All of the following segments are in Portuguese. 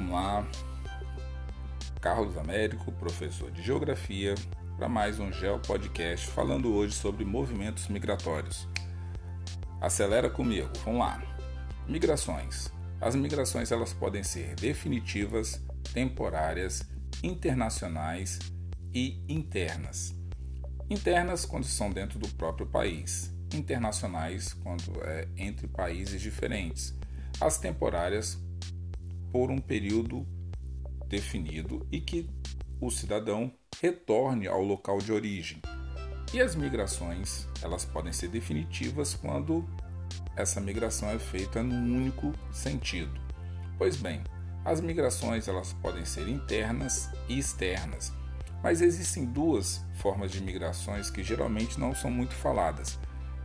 vamos lá. Carlos Américo, professor de Geografia, para mais um Geo Podcast falando hoje sobre movimentos migratórios. Acelera comigo, vamos lá. Migrações. As migrações elas podem ser definitivas, temporárias, internacionais e internas. Internas quando são dentro do próprio país, internacionais quando é entre países diferentes. As temporárias por um período definido e que o cidadão retorne ao local de origem. E as migrações, elas podem ser definitivas quando essa migração é feita num único sentido. Pois bem, as migrações elas podem ser internas e externas, mas existem duas formas de migrações que geralmente não são muito faladas: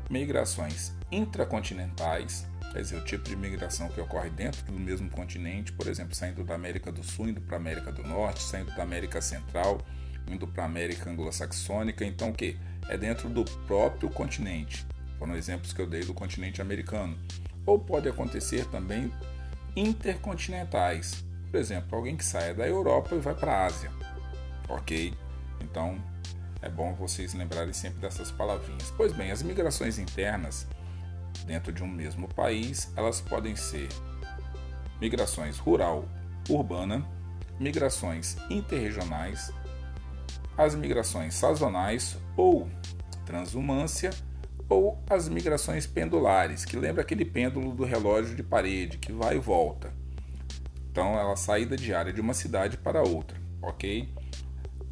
migrações intracontinentais quer dizer, o tipo de migração que ocorre dentro do mesmo continente, por exemplo, saindo da América do Sul, indo para a América do Norte, saindo da América Central, indo para a América Anglo-Saxônica, então o que? É dentro do próprio continente. Foram exemplos que eu dei do continente americano. Ou pode acontecer também intercontinentais. Por exemplo, alguém que saia da Europa e vai para a Ásia. Ok? Então é bom vocês lembrarem sempre dessas palavrinhas. Pois bem, as migrações internas dentro de um mesmo país, elas podem ser migrações rural-urbana, migrações interregionais, as migrações sazonais ou transhumância, ou as migrações pendulares, que lembra aquele pêndulo do relógio de parede que vai e volta. Então, ela saída diária de uma cidade para outra, ok?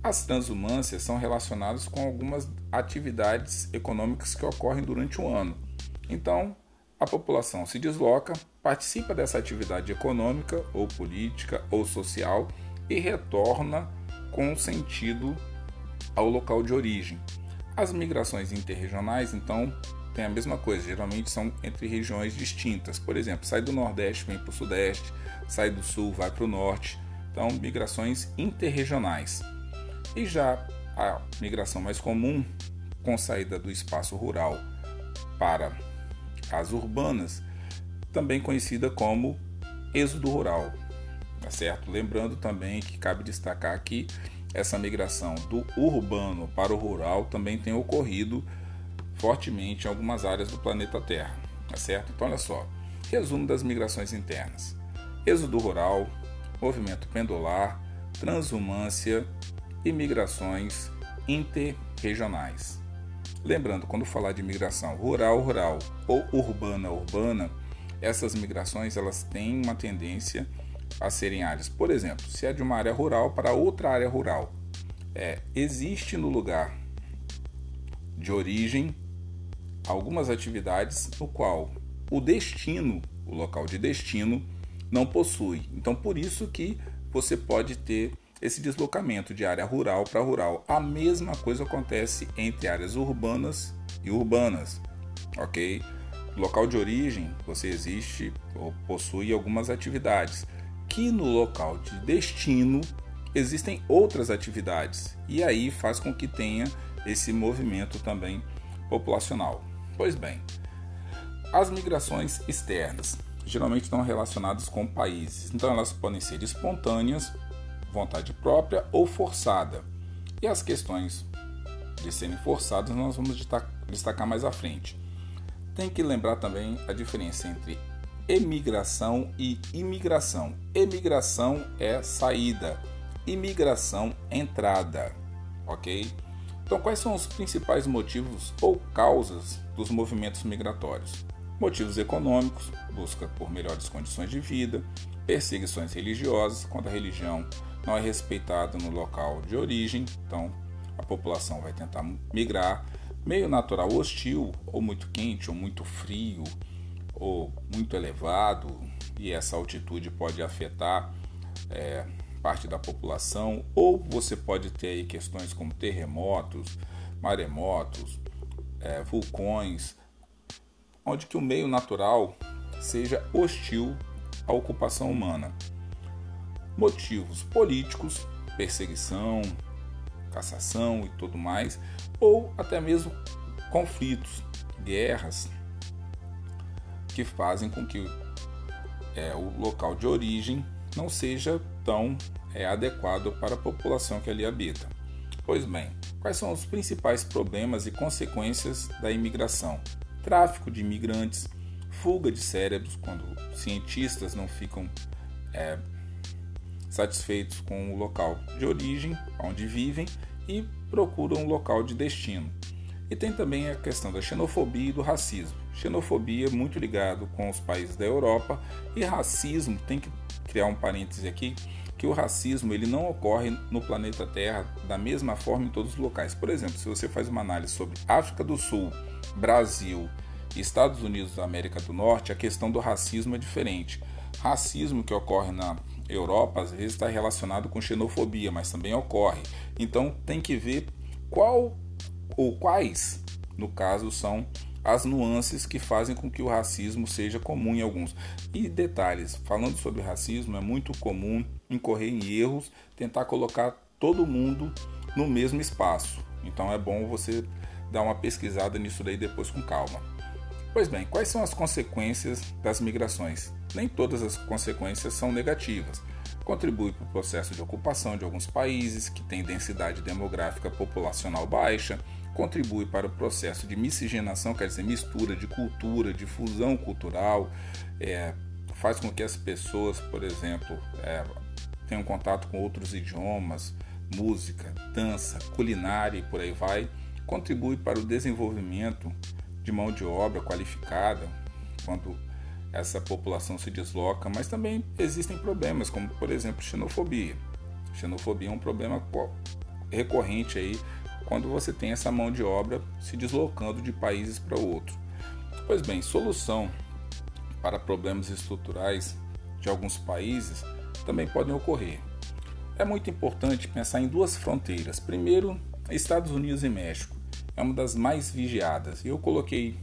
As transhumâncias são relacionadas com algumas atividades econômicas que ocorrem durante o ano, então, a população se desloca, participa dessa atividade econômica ou política ou social e retorna com sentido ao local de origem. As migrações interregionais, então, tem a mesma coisa, geralmente são entre regiões distintas. Por exemplo, sai do Nordeste, vem para o Sudeste, sai do Sul, vai para o Norte. Então, migrações interregionais. E já a migração mais comum, com saída do espaço rural para as urbanas, também conhecida como êxodo rural, tá certo? Lembrando também que cabe destacar que essa migração do urbano para o rural também tem ocorrido fortemente em algumas áreas do planeta Terra, tá certo? Então olha só, resumo das migrações internas: êxodo rural, movimento pendular, transhumância e migrações interregionais. Lembrando, quando falar de migração rural-rural ou urbana-urbana, essas migrações elas têm uma tendência a serem áreas. Por exemplo, se é de uma área rural para outra área rural, é, existe no lugar de origem algumas atividades no qual o destino, o local de destino, não possui. Então, por isso que você pode ter esse deslocamento de área rural para rural. A mesma coisa acontece entre áreas urbanas e urbanas, ok? local de origem você existe ou possui algumas atividades que no local de destino existem outras atividades e aí faz com que tenha esse movimento também populacional. Pois bem, as migrações externas geralmente estão relacionadas com países, então elas podem ser espontâneas vontade própria ou forçada. E as questões de serem forçadas nós vamos destacar mais à frente. Tem que lembrar também a diferença entre emigração e imigração. Emigração é saída, imigração entrada, ok? Então, quais são os principais motivos ou causas dos movimentos migratórios? Motivos econômicos, busca por melhores condições de vida, perseguições religiosas, quando a religião não é respeitado no local de origem, então a população vai tentar migrar. Meio natural hostil, ou muito quente, ou muito frio, ou muito elevado, e essa altitude pode afetar é, parte da população, ou você pode ter aí questões como terremotos, maremotos, é, vulcões, onde que o meio natural seja hostil à ocupação humana motivos políticos, perseguição, cassação e tudo mais, ou até mesmo conflitos, guerras, que fazem com que é, o local de origem não seja tão é, adequado para a população que ali habita. Pois bem, quais são os principais problemas e consequências da imigração? Tráfico de imigrantes, fuga de cérebros, quando cientistas não ficam é, satisfeitos com o local de origem, onde vivem, e procuram um local de destino. E tem também a questão da xenofobia e do racismo. Xenofobia muito ligado com os países da Europa e racismo, tem que criar um parêntese aqui, que o racismo ele não ocorre no planeta Terra da mesma forma em todos os locais. Por exemplo, se você faz uma análise sobre África do Sul, Brasil Estados Unidos da América do Norte, a questão do racismo é diferente. Racismo que ocorre na Europa às vezes está relacionado com xenofobia, mas também ocorre. Então tem que ver qual ou quais, no caso, são as nuances que fazem com que o racismo seja comum em alguns. E detalhes, falando sobre racismo, é muito comum incorrer em erros, tentar colocar todo mundo no mesmo espaço. Então é bom você dar uma pesquisada nisso daí depois com calma. Pois bem, quais são as consequências das migrações? Nem todas as consequências são negativas. Contribui para o processo de ocupação de alguns países que têm densidade demográfica populacional baixa, contribui para o processo de miscigenação, quer dizer, mistura de cultura, de fusão cultural, é, faz com que as pessoas, por exemplo, é, tenham contato com outros idiomas, música, dança, culinária e por aí vai, contribui para o desenvolvimento de mão de obra qualificada quando essa população se desloca, mas também existem problemas, como por exemplo xenofobia. Xenofobia é um problema recorrente aí quando você tem essa mão de obra se deslocando de países para outro. Pois bem, solução para problemas estruturais de alguns países também podem ocorrer. É muito importante pensar em duas fronteiras. Primeiro, Estados Unidos e México. É uma das mais vigiadas. E eu coloquei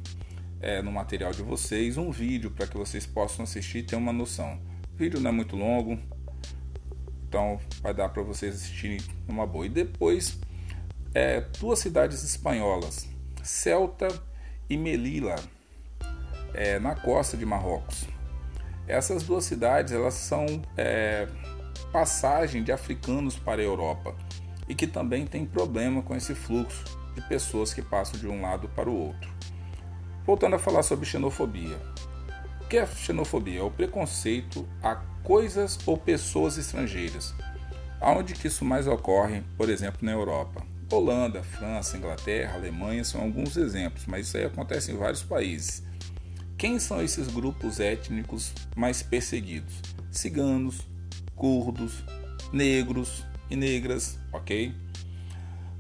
é, no material de vocês um vídeo para que vocês possam assistir e ter uma noção. O vídeo não é muito longo, então vai dar para vocês assistirem numa boa. E depois é, duas cidades espanholas, Celta e Melilla, é, na costa de Marrocos. Essas duas cidades elas são é, passagem de africanos para a Europa e que também tem problema com esse fluxo de pessoas que passam de um lado para o outro. Voltando a falar sobre xenofobia. O que é xenofobia? É o preconceito a coisas ou pessoas estrangeiras. Aonde que isso mais ocorre, por exemplo, na Europa? Holanda, França, Inglaterra, Alemanha são alguns exemplos, mas isso aí acontece em vários países. Quem são esses grupos étnicos mais perseguidos? Ciganos, curdos, negros e negras, ok?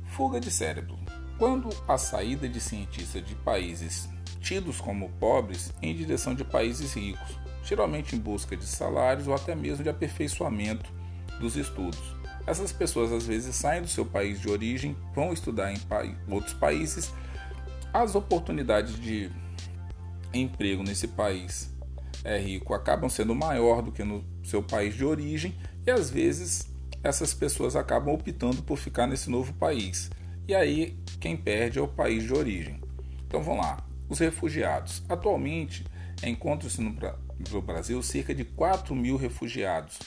Fuga de cérebro. Quando a saída de cientistas de países tidos como pobres em direção de países ricos, geralmente em busca de salários ou até mesmo de aperfeiçoamento dos estudos. Essas pessoas às vezes saem do seu país de origem, vão estudar em outros países. As oportunidades de emprego nesse país é rico acabam sendo maior do que no seu país de origem e às vezes essas pessoas acabam optando por ficar nesse novo país. E aí quem perde é o país de origem. Então vamos lá. Os refugiados. Atualmente encontram-se no Brasil cerca de 4 mil refugiados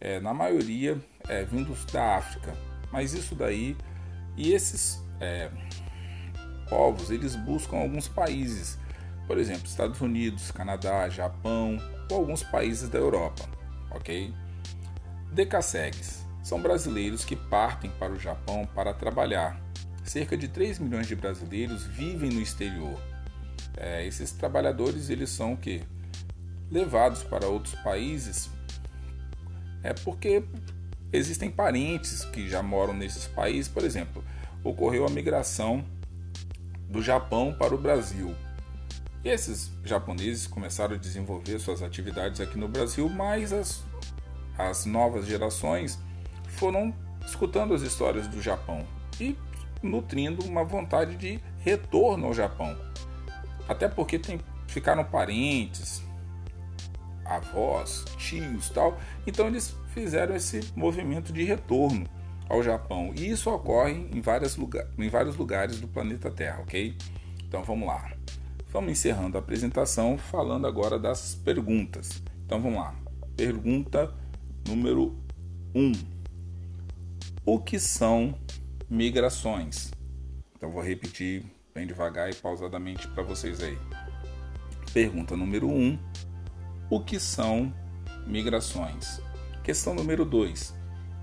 é, na maioria é, vindos da África. Mas isso daí e esses é, povos eles buscam alguns países, por exemplo, Estados Unidos, Canadá, Japão ou alguns países da Europa, ok? Decassegues são brasileiros que partem para o Japão para trabalhar. Cerca de 3 milhões de brasileiros vivem no exterior. É, esses trabalhadores eles são que levados para outros países é porque existem parentes que já moram nesses países. Por exemplo, ocorreu a migração do Japão para o Brasil. E esses japoneses começaram a desenvolver suas atividades aqui no Brasil, mas as, as novas gerações foram escutando as histórias do Japão e nutrindo uma vontade de retorno ao Japão. Até porque tem, ficaram parentes, avós, tios tal. Então eles fizeram esse movimento de retorno ao Japão. E isso ocorre em, várias lugar, em vários lugares do planeta Terra, ok? Então vamos lá. Vamos encerrando a apresentação falando agora das perguntas. Então vamos lá. Pergunta número 1. O que são migrações? Então vou repetir bem devagar e pausadamente para vocês aí. Pergunta número 1. O que são migrações? Questão número 2.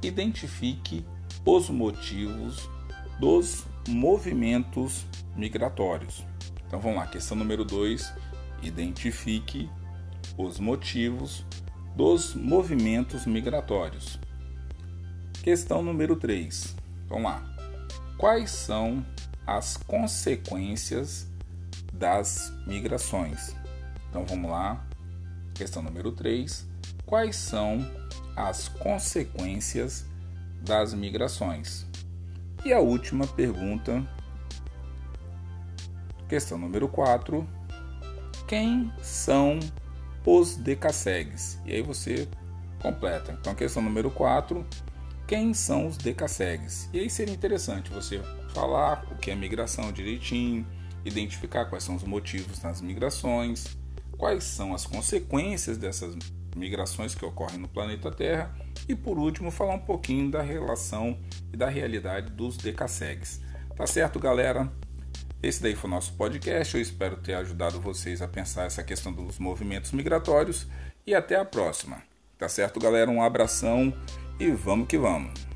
Identifique os motivos dos movimentos migratórios. Então vamos lá, questão número 2. Identifique os motivos dos movimentos migratórios. Questão número 3. Vamos lá. Quais são as consequências das migrações? Então vamos lá. Questão número 3. Quais são as consequências das migrações? E a última pergunta, questão número 4. Quem são os decassegues? E aí você completa. Então, questão número 4. Quem são os decassegues? E aí seria interessante você falar o que é migração direitinho, identificar quais são os motivos das migrações, quais são as consequências dessas migrações que ocorrem no planeta Terra e por último falar um pouquinho da relação e da realidade dos decassegues. Tá certo, galera? Esse daí foi o nosso podcast. Eu espero ter ajudado vocês a pensar essa questão dos movimentos migratórios e até a próxima. Tá certo, galera? Um abração e vamos que vamos.